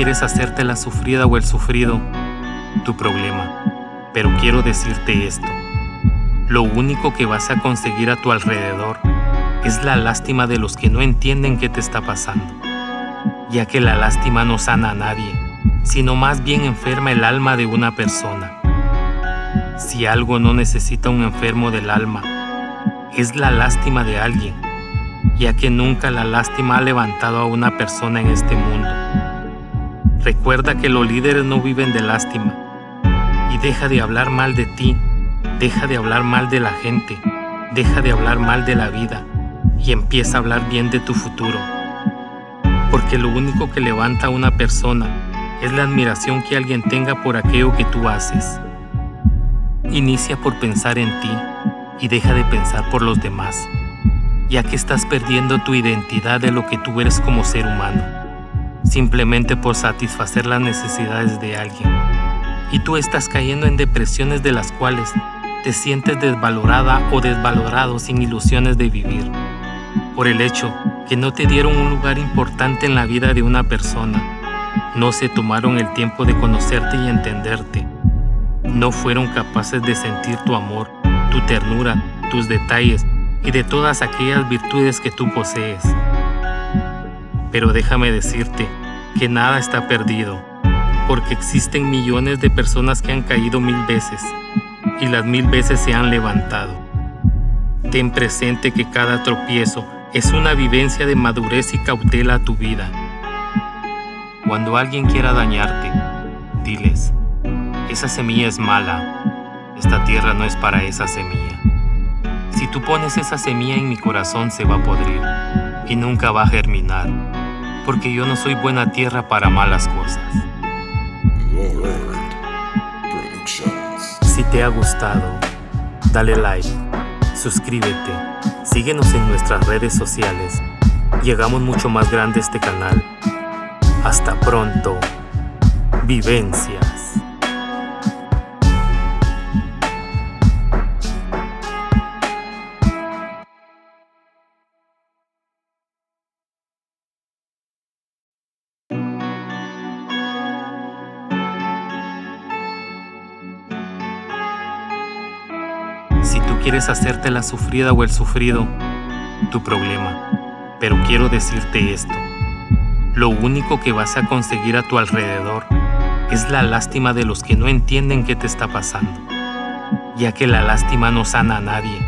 quieres hacerte la sufrida o el sufrido, tu problema. Pero quiero decirte esto. Lo único que vas a conseguir a tu alrededor es la lástima de los que no entienden qué te está pasando, ya que la lástima no sana a nadie, sino más bien enferma el alma de una persona. Si algo no necesita un enfermo del alma, es la lástima de alguien, ya que nunca la lástima ha levantado a una persona en este mundo. Recuerda que los líderes no viven de lástima. Y deja de hablar mal de ti, deja de hablar mal de la gente, deja de hablar mal de la vida. Y empieza a hablar bien de tu futuro. Porque lo único que levanta a una persona es la admiración que alguien tenga por aquello que tú haces. Inicia por pensar en ti y deja de pensar por los demás, ya que estás perdiendo tu identidad de lo que tú eres como ser humano, simplemente por satisfacer las necesidades de alguien. Y tú estás cayendo en depresiones de las cuales te sientes desvalorada o desvalorado sin ilusiones de vivir por el hecho que no te dieron un lugar importante en la vida de una persona. No se tomaron el tiempo de conocerte y entenderte. No fueron capaces de sentir tu amor, tu ternura, tus detalles y de todas aquellas virtudes que tú posees. Pero déjame decirte que nada está perdido, porque existen millones de personas que han caído mil veces y las mil veces se han levantado. Ten presente que cada tropiezo es una vivencia de madurez y cautela a tu vida. Cuando alguien quiera dañarte, diles, esa semilla es mala, esta tierra no es para esa semilla. Si tú pones esa semilla en mi corazón se va a podrir y nunca va a germinar, porque yo no soy buena tierra para malas cosas. Si te ha gustado, dale like suscríbete, síguenos en nuestras redes sociales. Llegamos mucho más grande este canal. Hasta pronto. Vivencias. Quieres hacerte la sufrida o el sufrido, tu problema. Pero quiero decirte esto. Lo único que vas a conseguir a tu alrededor es la lástima de los que no entienden qué te está pasando, ya que la lástima no sana a nadie,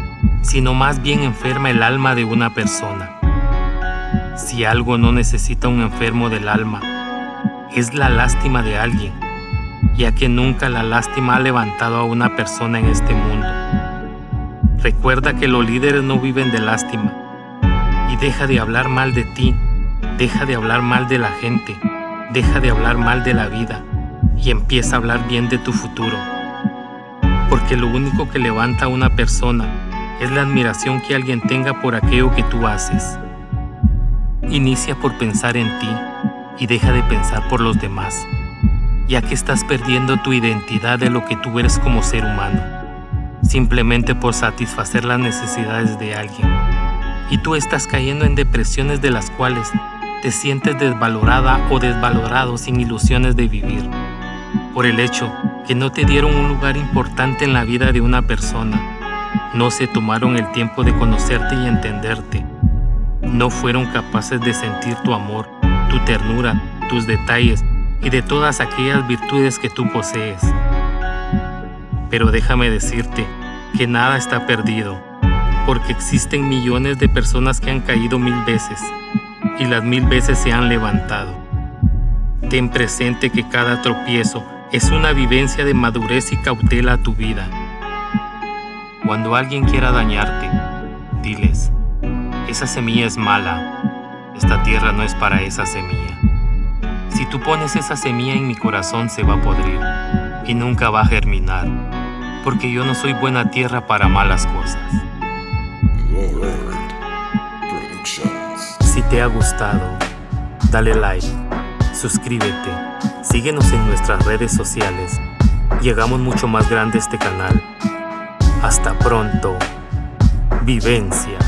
sino más bien enferma el alma de una persona. Si algo no necesita un enfermo del alma, es la lástima de alguien, ya que nunca la lástima ha levantado a una persona en este mundo. Recuerda que los líderes no viven de lástima. Y deja de hablar mal de ti, deja de hablar mal de la gente, deja de hablar mal de la vida y empieza a hablar bien de tu futuro. Porque lo único que levanta a una persona es la admiración que alguien tenga por aquello que tú haces. Inicia por pensar en ti y deja de pensar por los demás, ya que estás perdiendo tu identidad de lo que tú eres como ser humano simplemente por satisfacer las necesidades de alguien. Y tú estás cayendo en depresiones de las cuales te sientes desvalorada o desvalorado sin ilusiones de vivir, por el hecho que no te dieron un lugar importante en la vida de una persona. No se tomaron el tiempo de conocerte y entenderte. No fueron capaces de sentir tu amor, tu ternura, tus detalles y de todas aquellas virtudes que tú posees. Pero déjame decirte que nada está perdido, porque existen millones de personas que han caído mil veces y las mil veces se han levantado. Ten presente que cada tropiezo es una vivencia de madurez y cautela a tu vida. Cuando alguien quiera dañarte, diles, esa semilla es mala, esta tierra no es para esa semilla. Si tú pones esa semilla en mi corazón se va a podrir y nunca va a germinar porque yo no soy buena tierra para malas cosas. Si te ha gustado, dale like, suscríbete, síguenos en nuestras redes sociales. Llegamos mucho más grande este canal. Hasta pronto. Vivencia.